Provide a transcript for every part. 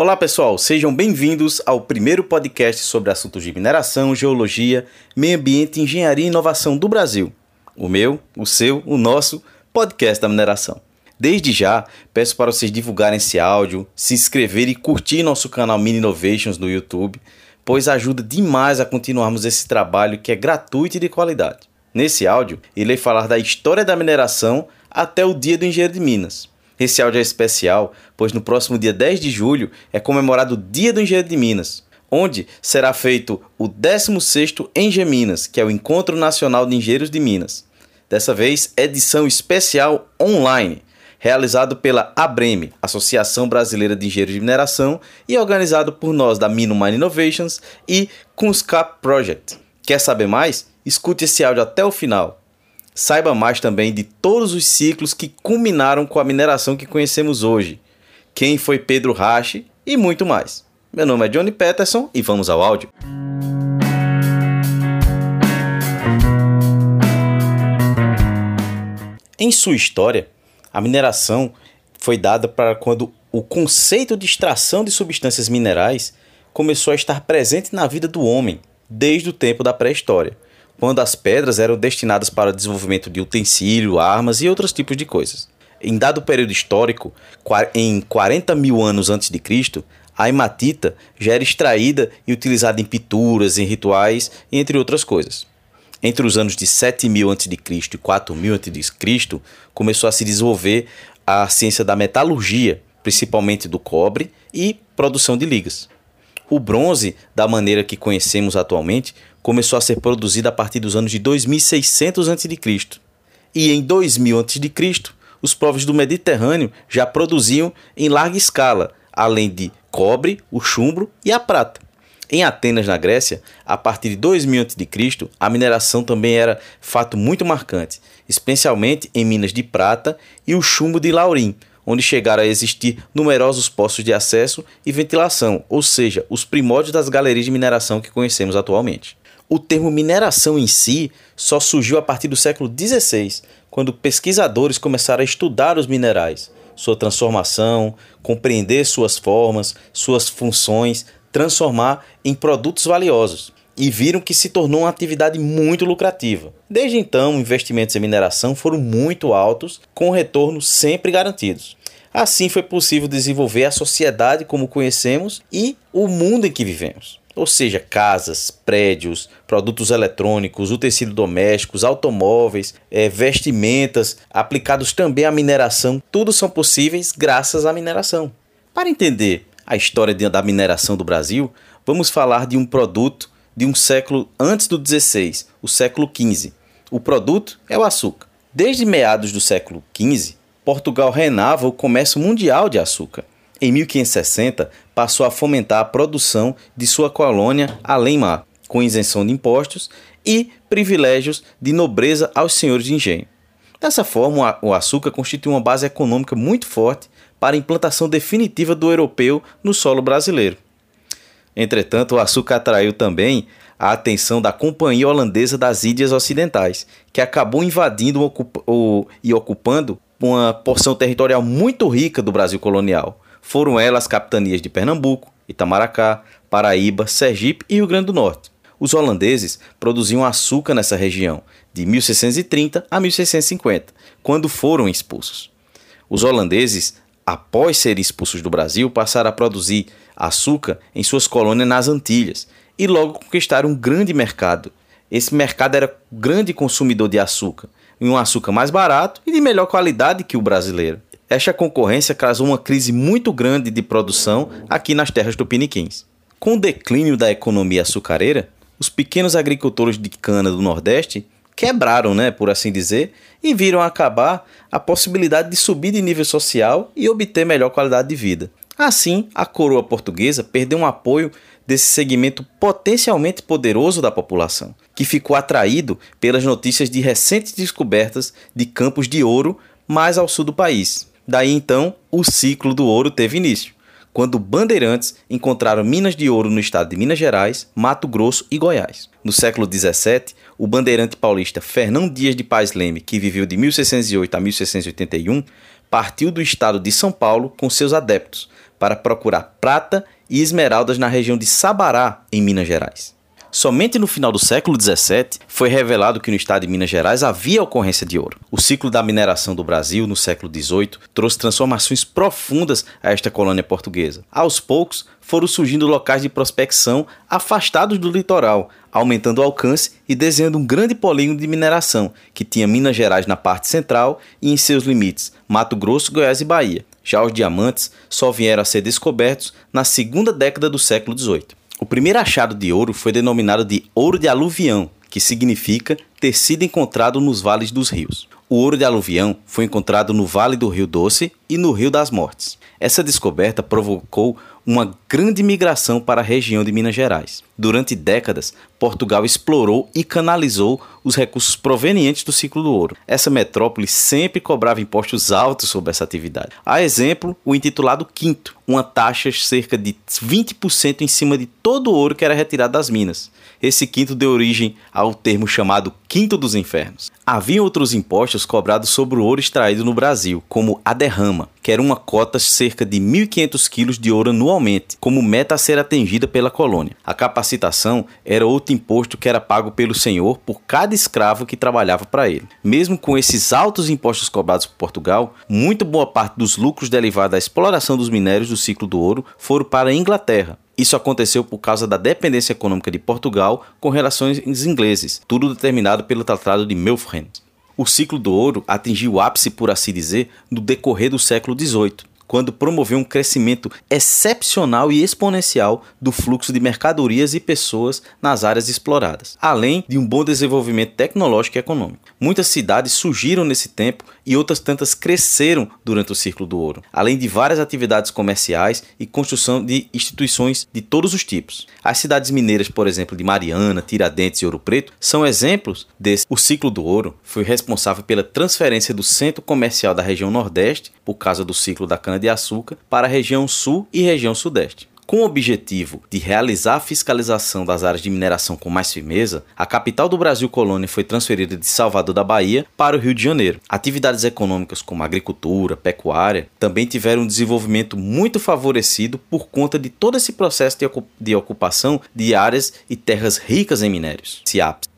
Olá pessoal, sejam bem-vindos ao primeiro podcast sobre assuntos de mineração, geologia, meio ambiente, engenharia e inovação do Brasil. O meu, o seu, o nosso podcast da mineração. Desde já, peço para vocês divulgarem esse áudio, se inscrever e curtir nosso canal Mini Innovations no YouTube, pois ajuda demais a continuarmos esse trabalho que é gratuito e de qualidade. Nesse áudio, irei falar da história da mineração até o dia do engenheiro de Minas. Esse áudio é especial, pois no próximo dia 10 de julho é comemorado o Dia do Engenheiro de Minas, onde será feito o 16º Enge Minas, que é o Encontro Nacional de Engenheiros de Minas. Dessa vez, edição especial online, realizado pela ABREME, Associação Brasileira de Engenheiros de Mineração, e organizado por nós da Mino Mine Innovations e Kunscap Project. Quer saber mais? Escute esse áudio até o final. Saiba mais também de todos os ciclos que culminaram com a mineração que conhecemos hoje, quem foi Pedro Rache e muito mais. Meu nome é Johnny Peterson e vamos ao áudio. Em sua história, a mineração foi dada para quando o conceito de extração de substâncias minerais começou a estar presente na vida do homem desde o tempo da pré-história quando as pedras eram destinadas para o desenvolvimento de utensílio, armas e outros tipos de coisas. Em dado período histórico, em 40 mil anos antes de Cristo, a hematita já era extraída e utilizada em pinturas, em rituais, entre outras coisas. Entre os anos de 7000 a.C. e 4000 a.C., começou a se desenvolver a ciência da metalurgia, principalmente do cobre e produção de ligas. O bronze, da maneira que conhecemos atualmente, começou a ser produzido a partir dos anos de 2600 a.C. E em 2000 a.C., os povos do Mediterrâneo já produziam em larga escala, além de cobre, o chumbo e a prata. Em Atenas, na Grécia, a partir de 2000 a.C., a mineração também era fato muito marcante, especialmente em minas de prata e o chumbo de Laurim, onde chegaram a existir numerosos postos de acesso e ventilação, ou seja, os primórdios das galerias de mineração que conhecemos atualmente. O termo mineração em si só surgiu a partir do século XVI, quando pesquisadores começaram a estudar os minerais, sua transformação, compreender suas formas, suas funções, transformar em produtos valiosos e viram que se tornou uma atividade muito lucrativa. Desde então, investimentos em mineração foram muito altos, com retornos sempre garantidos. Assim foi possível desenvolver a sociedade como conhecemos e o mundo em que vivemos. Ou seja, casas, prédios, produtos eletrônicos, utensílios domésticos, automóveis, é, vestimentas, aplicados também à mineração, tudo são possíveis graças à mineração. Para entender a história da mineração do Brasil, vamos falar de um produto de um século antes do 16, o século 15. O produto é o açúcar. Desde meados do século 15, Portugal renava o comércio mundial de açúcar. Em 1560, passou a fomentar a produção de sua colônia além-mar, com isenção de impostos e privilégios de nobreza aos senhores de engenho. Dessa forma, o açúcar constitui uma base econômica muito forte para a implantação definitiva do europeu no solo brasileiro. Entretanto, o açúcar atraiu também a atenção da Companhia Holandesa das Índias Ocidentais, que acabou invadindo e ocupando uma porção territorial muito rica do Brasil colonial. Foram elas as capitanias de Pernambuco, Itamaracá, Paraíba, Sergipe e Rio Grande do Norte. Os holandeses produziam açúcar nessa região de 1630 a 1650, quando foram expulsos. Os holandeses, após serem expulsos do Brasil, passaram a produzir açúcar em suas colônias nas Antilhas e logo conquistaram um grande mercado. Esse mercado era grande consumidor de açúcar, em um açúcar mais barato e de melhor qualidade que o brasileiro. Esta concorrência causou uma crise muito grande de produção aqui nas terras tupiniquins. Com o declínio da economia açucareira, os pequenos agricultores de cana do Nordeste quebraram, né, por assim dizer, e viram acabar a possibilidade de subir de nível social e obter melhor qualidade de vida. Assim, a coroa portuguesa perdeu um apoio desse segmento potencialmente poderoso da população, que ficou atraído pelas notícias de recentes descobertas de campos de ouro mais ao sul do país. Daí então, o ciclo do ouro teve início, quando bandeirantes encontraram minas de ouro no estado de Minas Gerais, Mato Grosso e Goiás. No século 17, o bandeirante paulista Fernão Dias de Paz Leme, que viveu de 1608 a 1681, partiu do estado de São Paulo com seus adeptos para procurar prata e esmeraldas na região de Sabará, em Minas Gerais. Somente no final do século XVII foi revelado que no estado de Minas Gerais havia ocorrência de ouro. O ciclo da mineração do Brasil no século XVIII trouxe transformações profundas a esta colônia portuguesa. Aos poucos, foram surgindo locais de prospecção afastados do litoral, aumentando o alcance e desenhando um grande polígono de mineração, que tinha Minas Gerais na parte central e em seus limites Mato Grosso, Goiás e Bahia. Já os diamantes só vieram a ser descobertos na segunda década do século XVIII. O primeiro achado de ouro foi denominado de ouro de aluvião, que significa ter sido encontrado nos vales dos rios. O ouro de aluvião foi encontrado no Vale do Rio Doce e no Rio das Mortes. Essa descoberta provocou uma grande migração para a região de Minas Gerais. Durante décadas, Portugal explorou e canalizou os recursos provenientes do ciclo do ouro. Essa metrópole sempre cobrava impostos altos sobre essa atividade. A exemplo, o intitulado Quinto, uma taxa cerca de 20% em cima de todo o ouro que era retirado das minas. Esse quinto deu origem ao termo chamado Quinto dos Infernos. Havia outros impostos cobrados sobre o ouro extraído no Brasil, como a derrama, que era uma cota cerca de 1.500 quilos de ouro anualmente, como meta a ser atingida pela colônia. A capacitação era outro imposto que era pago pelo senhor por cada escravo que trabalhava para ele. Mesmo com esses altos impostos cobrados por Portugal, muito boa parte dos lucros derivados da exploração dos minérios do ciclo do ouro foram para a Inglaterra, isso aconteceu por causa da dependência econômica de Portugal com relações ingleses, tudo determinado pelo Tratado de Melfren. O ciclo do ouro atingiu o ápice, por assim dizer, no decorrer do século XVIII, quando promoveu um crescimento excepcional e exponencial do fluxo de mercadorias e pessoas nas áreas exploradas, além de um bom desenvolvimento tecnológico e econômico. Muitas cidades surgiram nesse tempo e outras tantas cresceram durante o ciclo do ouro, além de várias atividades comerciais e construção de instituições de todos os tipos. As cidades mineiras, por exemplo, de Mariana, Tiradentes e Ouro Preto, são exemplos desse. O ciclo do ouro foi responsável pela transferência do centro comercial da região Nordeste, por causa do ciclo da cana-de-açúcar, para a região Sul e região Sudeste. Com o objetivo de realizar a fiscalização das áreas de mineração com mais firmeza, a capital do Brasil Colônia foi transferida de Salvador da Bahia para o Rio de Janeiro. Atividades econômicas como agricultura, pecuária também tiveram um desenvolvimento muito favorecido por conta de todo esse processo de ocupação de áreas e terras ricas em minérios. CIAPS.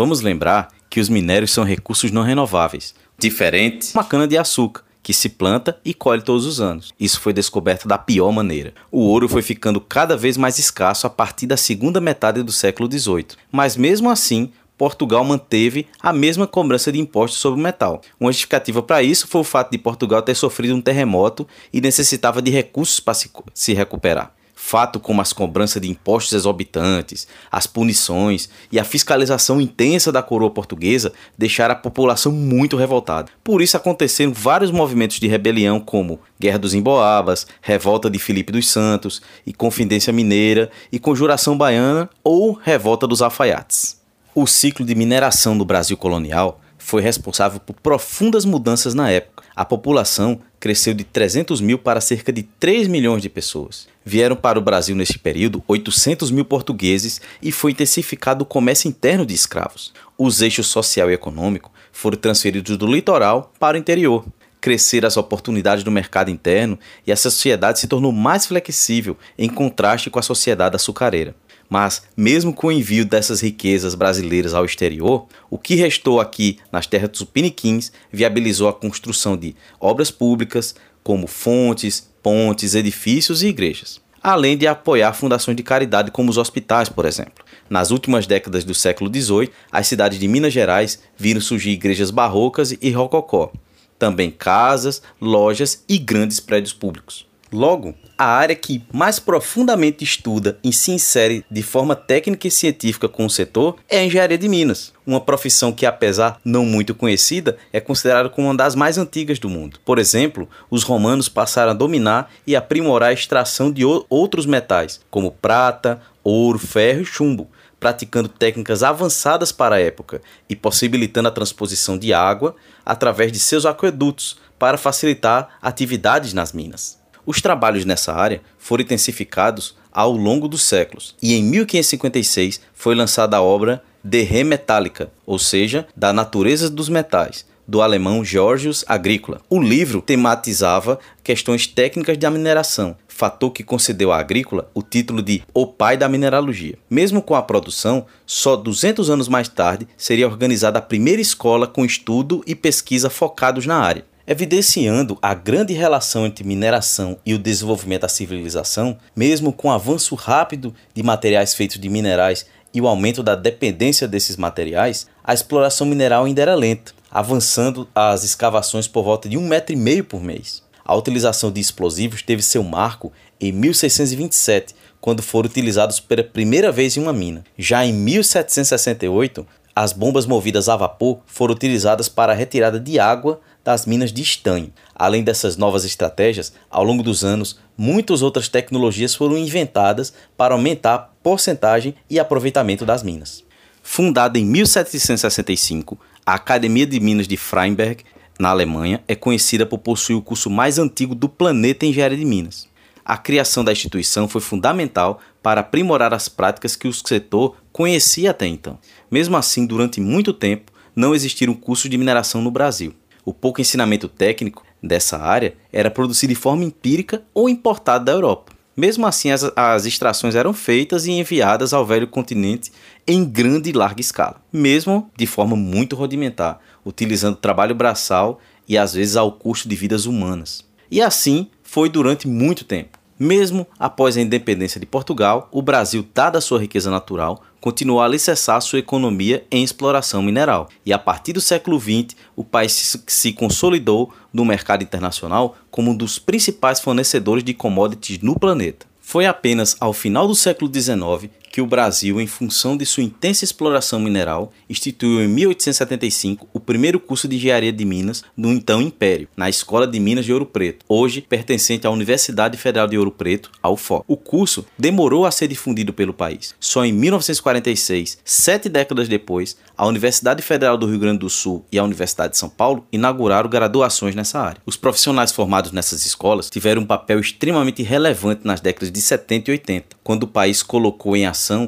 Vamos lembrar que os minérios são recursos não renováveis, diferente uma cana-de-açúcar, que se planta e colhe todos os anos. Isso foi descoberto da pior maneira. O ouro foi ficando cada vez mais escasso a partir da segunda metade do século XVIII, mas mesmo assim Portugal manteve a mesma cobrança de impostos sobre o metal. Uma justificativa para isso foi o fato de Portugal ter sofrido um terremoto e necessitava de recursos para se recuperar. Fato como as cobranças de impostos exorbitantes, as punições e a fiscalização intensa da coroa portuguesa deixaram a população muito revoltada. Por isso aconteceram vários movimentos de rebelião, como Guerra dos Emboabas, Revolta de Filipe dos Santos e Confidência Mineira e Conjuração Baiana ou Revolta dos Alfaiates. O ciclo de mineração do Brasil colonial foi responsável por profundas mudanças na época. A população cresceu de 300 mil para cerca de 3 milhões de pessoas. Vieram para o Brasil neste período 800 mil portugueses e foi intensificado o comércio interno de escravos. Os eixos social e econômico foram transferidos do litoral para o interior. Cresceram as oportunidades do mercado interno e a sociedade se tornou mais flexível em contraste com a sociedade açucareira. Mas, mesmo com o envio dessas riquezas brasileiras ao exterior, o que restou aqui nas terras dos Piniquins viabilizou a construção de obras públicas, como fontes, pontes, edifícios e igrejas, além de apoiar fundações de caridade como os hospitais, por exemplo. Nas últimas décadas do século XVIII, as cidades de Minas Gerais viram surgir igrejas barrocas e rococó, também casas, lojas e grandes prédios públicos. Logo, a área que mais profundamente estuda e se insere de forma técnica e científica com o setor é a engenharia de minas, uma profissão que, apesar não muito conhecida, é considerada como uma das mais antigas do mundo. Por exemplo, os romanos passaram a dominar e aprimorar a extração de outros metais, como prata, ouro, ferro e chumbo, praticando técnicas avançadas para a época e possibilitando a transposição de água através de seus aquedutos para facilitar atividades nas minas. Os trabalhos nessa área foram intensificados ao longo dos séculos, e em 1556 foi lançada a obra De Re Metallica, ou seja, da natureza dos metais, do alemão Georgius Agricola. O livro tematizava questões técnicas da mineração, fator que concedeu à Agrícola o título de O Pai da Mineralogia. Mesmo com a produção, só 200 anos mais tarde seria organizada a primeira escola com estudo e pesquisa focados na área. Evidenciando a grande relação entre mineração e o desenvolvimento da civilização, mesmo com o avanço rápido de materiais feitos de minerais e o aumento da dependência desses materiais, a exploração mineral ainda era lenta, avançando as escavações por volta de um metro e meio por mês. A utilização de explosivos teve seu marco em 1627, quando foram utilizados pela primeira vez em uma mina. Já em 1768, as bombas movidas a vapor foram utilizadas para a retirada de água das minas de estanho. Além dessas novas estratégias, ao longo dos anos, muitas outras tecnologias foram inventadas para aumentar a porcentagem e aproveitamento das minas. Fundada em 1765, a Academia de Minas de Freiberg, na Alemanha, é conhecida por possuir o curso mais antigo do planeta em engenharia de minas. A criação da instituição foi fundamental para aprimorar as práticas que o setor conhecia até então. Mesmo assim, durante muito tempo, não existiram cursos de mineração no Brasil. O pouco ensinamento técnico dessa área era produzido de forma empírica ou importado da Europa. Mesmo assim, as, as extrações eram feitas e enviadas ao velho continente em grande e larga escala, mesmo de forma muito rudimentar, utilizando trabalho braçal e às vezes ao custo de vidas humanas. E assim foi durante muito tempo. Mesmo após a independência de Portugal, o Brasil, dada sua riqueza natural, continuou a alicerçar sua economia em exploração mineral. E a partir do século XX, o país se consolidou no mercado internacional como um dos principais fornecedores de commodities no planeta. Foi apenas ao final do século XIX que o Brasil, em função de sua intensa exploração mineral, instituiu em 1875 o primeiro curso de engenharia de Minas do então Império, na Escola de Minas de Ouro Preto, hoje pertencente à Universidade Federal de Ouro Preto, a. O curso demorou a ser difundido pelo país. Só em 1946, sete décadas depois, a Universidade Federal do Rio Grande do Sul e a Universidade de São Paulo inauguraram graduações nessa área. Os profissionais formados nessas escolas tiveram um papel extremamente relevante nas décadas de 70 e 80, quando o país colocou em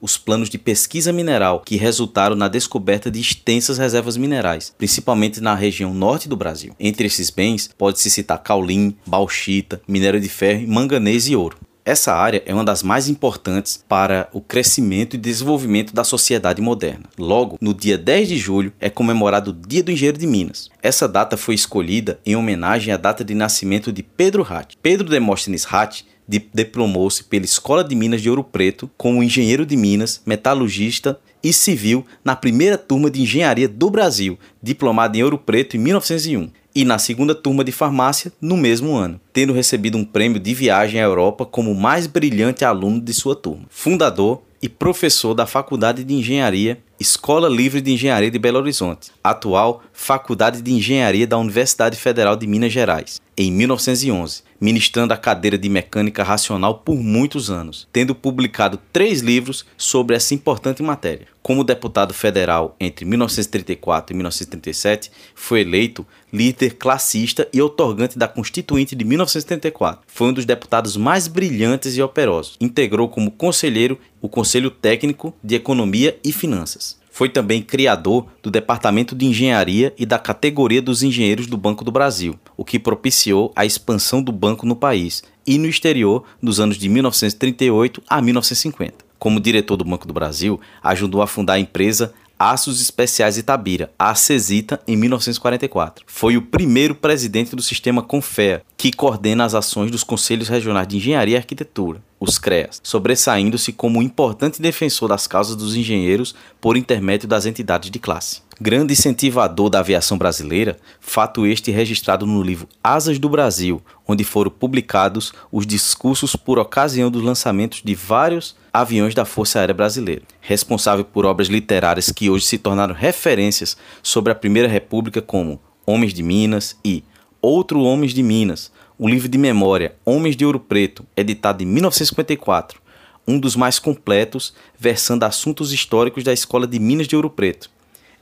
os planos de pesquisa mineral que resultaram na descoberta de extensas reservas minerais, principalmente na região norte do Brasil. Entre esses bens, pode-se citar caulim, bauxita, minério de ferro, manganês e ouro. Essa área é uma das mais importantes para o crescimento e desenvolvimento da sociedade moderna. Logo, no dia 10 de julho é comemorado o Dia do Engenheiro de Minas. Essa data foi escolhida em homenagem à data de nascimento de Pedro Hatt. Pedro Demóstenes Hatt diplomou-se pela Escola de Minas de Ouro Preto como engenheiro de minas, metalurgista e civil na primeira turma de engenharia do Brasil, diplomado em Ouro Preto em 1901, e na segunda turma de farmácia no mesmo ano, tendo recebido um prêmio de viagem à Europa como o mais brilhante aluno de sua turma. Fundador e professor da Faculdade de Engenharia, Escola Livre de Engenharia de Belo Horizonte, atual Faculdade de Engenharia da Universidade Federal de Minas Gerais, em 1911, ministrando a cadeira de mecânica racional por muitos anos, tendo publicado três livros sobre essa importante matéria. Como deputado federal entre 1934 e 1937, foi eleito líder classista e otorgante da Constituinte de 1934. Foi um dos deputados mais brilhantes e operosos. Integrou como conselheiro o Conselho Técnico de Economia e Finanças. Foi também criador do Departamento de Engenharia e da categoria dos engenheiros do Banco do Brasil, o que propiciou a expansão do banco no país e no exterior nos anos de 1938 a 1950. Como diretor do Banco do Brasil, ajudou a fundar a empresa Aços Especiais Itabira, a ACESITA, em 1944. Foi o primeiro presidente do sistema Confea, que coordena as ações dos Conselhos Regionais de Engenharia e Arquitetura, os CREAS, sobressaindo-se como um importante defensor das causas dos engenheiros por intermédio das entidades de classe. Grande incentivador da aviação brasileira, fato este registrado no livro Asas do Brasil, onde foram publicados os discursos por ocasião dos lançamentos de vários aviões da Força Aérea Brasileira. Responsável por obras literárias que hoje se tornaram referências sobre a Primeira República, como Homens de Minas e Outro Homens de Minas, o livro de memória Homens de Ouro Preto, editado em 1954, um dos mais completos, versando assuntos históricos da Escola de Minas de Ouro Preto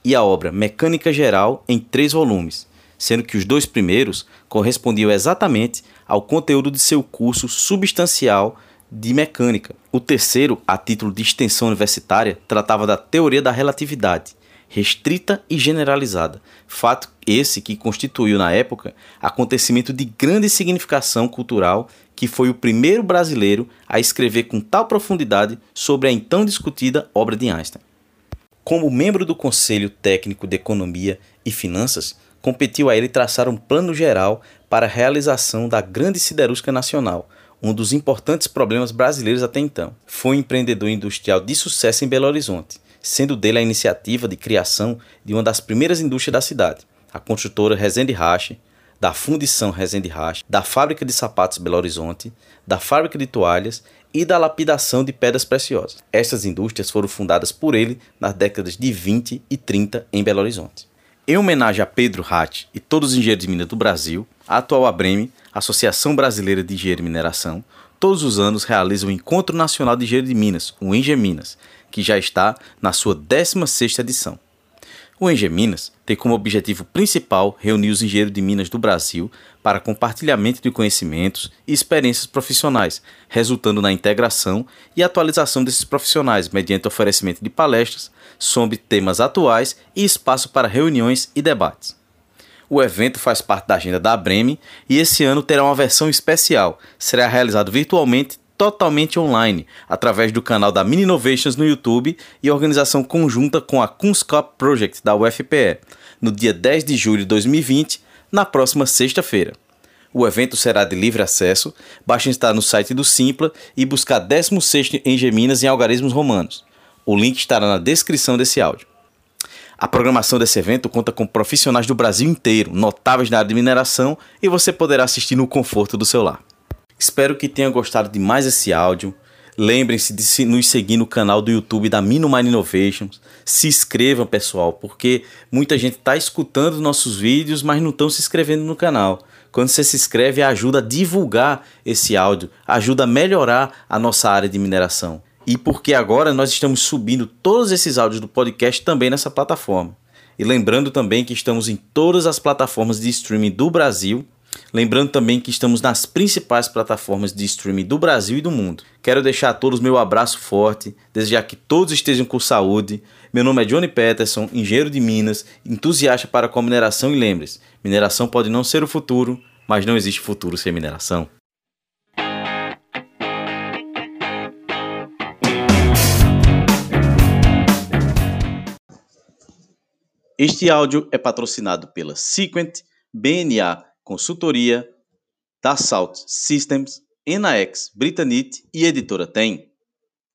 e a obra Mecânica Geral em três volumes, sendo que os dois primeiros correspondiam exatamente ao conteúdo de seu curso substancial de mecânica. O terceiro, a título de extensão universitária, tratava da teoria da relatividade, restrita e generalizada. Fato esse que constituiu na época acontecimento de grande significação cultural, que foi o primeiro brasileiro a escrever com tal profundidade sobre a então discutida obra de Einstein. Como membro do Conselho Técnico de Economia e Finanças, competiu a ele traçar um plano geral para a realização da Grande Siderúrgica Nacional, um dos importantes problemas brasileiros até então. Foi um empreendedor industrial de sucesso em Belo Horizonte, sendo dele a iniciativa de criação de uma das primeiras indústrias da cidade, a construtora Resende Rache, da Fundição Resende Rache, da Fábrica de Sapatos Belo Horizonte, da Fábrica de Toalhas e da lapidação de pedras preciosas. Estas indústrias foram fundadas por ele nas décadas de 20 e 30 em Belo Horizonte. Em homenagem a Pedro Hatt e todos os engenheiros de minas do Brasil, a atual Abreme, Associação Brasileira de Engenharia e Mineração, todos os anos realiza o Encontro Nacional de Engenharia de Minas, o Enge Minas, que já está na sua 16ª edição. O Enge Minas tem como objetivo principal reunir os engenheiros de minas do Brasil para compartilhamento de conhecimentos e experiências profissionais, resultando na integração e atualização desses profissionais mediante oferecimento de palestras sobre temas atuais e espaço para reuniões e debates. O evento faz parte da agenda da Breme e esse ano terá uma versão especial. Será realizado virtualmente totalmente online, através do canal da Mini Innovations no YouTube e organização conjunta com a Kunscop Project da UFPE, no dia 10 de julho de 2020, na próxima sexta-feira. O evento será de livre acesso, basta estar no site do Simpla e buscar 16 em Geminas em algarismos romanos. O link estará na descrição desse áudio. A programação desse evento conta com profissionais do Brasil inteiro, notáveis na área de mineração, e você poderá assistir no conforto do seu lar. Espero que tenha gostado de mais esse áudio. Lembrem-se de nos seguir no canal do YouTube da Minumine Innovations. Se inscrevam, pessoal, porque muita gente está escutando nossos vídeos, mas não estão se inscrevendo no canal. Quando você se inscreve, ajuda a divulgar esse áudio, ajuda a melhorar a nossa área de mineração. E porque agora nós estamos subindo todos esses áudios do podcast também nessa plataforma. E lembrando também que estamos em todas as plataformas de streaming do Brasil Lembrando também que estamos nas principais plataformas de streaming do Brasil e do mundo. Quero deixar a todos meu abraço forte, desejar que todos estejam com saúde. Meu nome é Johnny Peterson, engenheiro de Minas, entusiasta para com a mineração e lembre-se, mineração pode não ser o futuro, mas não existe futuro sem mineração. Este áudio é patrocinado pela Sequent, BNA consultoria, Dassault Systems, Enaex, Britanite e Editora Tem.